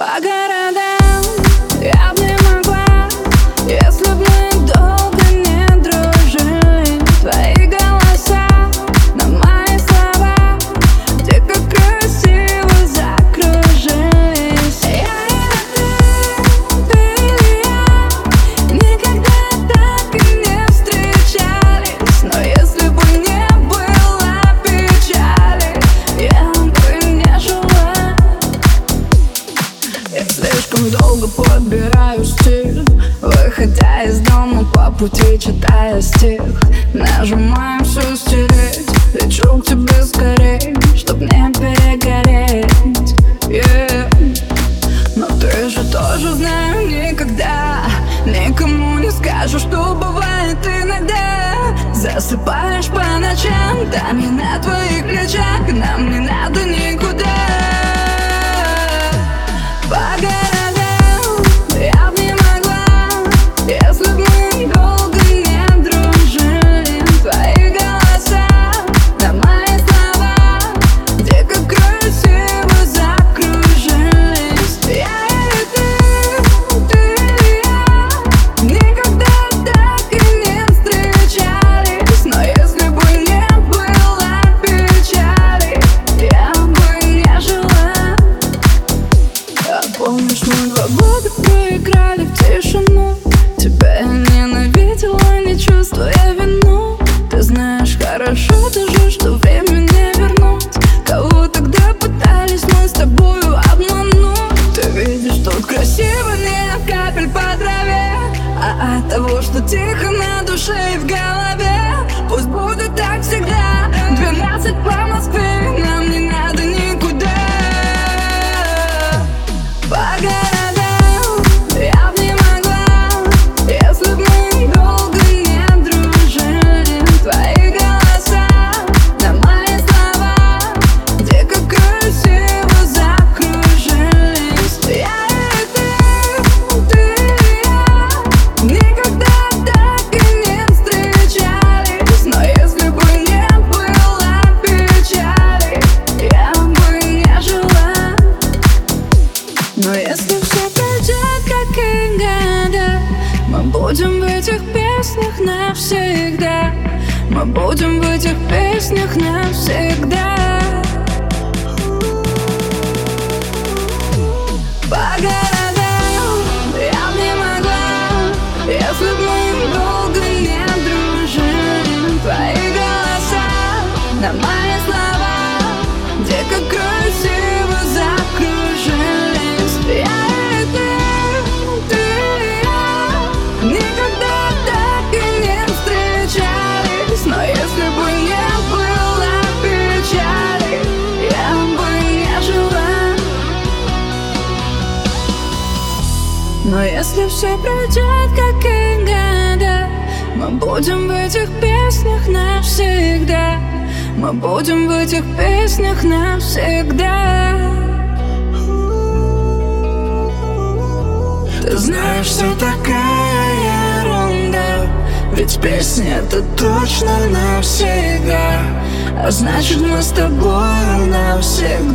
По долго подбираю стиль Выходя из дома по пути читая стих Нажимаю все стереть Лечу к тебе скорей Чтоб не перегореть yeah. Но ты же тоже знаю никогда Никому не скажу, что бывает иногда Засыпаешь по ночам Там не на твоих плечах Нам не надо помнишь, мы два года проиграли в тишину? Тебя я ненавидела, не чувствуя вину. Ты знаешь хорошо даже, что время не вернуть. Кого тогда пытались мы с тобою обмануть? Ты видишь, тут красиво не от капель по траве А от того, что тихо на душе и в голове. Пусть будет так всегда. Двенадцать по Москве, этих песнях навсегда. Мы будем в этих песнях навсегда Но если все пройдет, как и года Мы будем в этих песнях навсегда. Мы будем в этих песнях навсегда. Ты знаешь, все такая ерунда Ведь песня это точно навсегда. А значит мы с тобой навсегда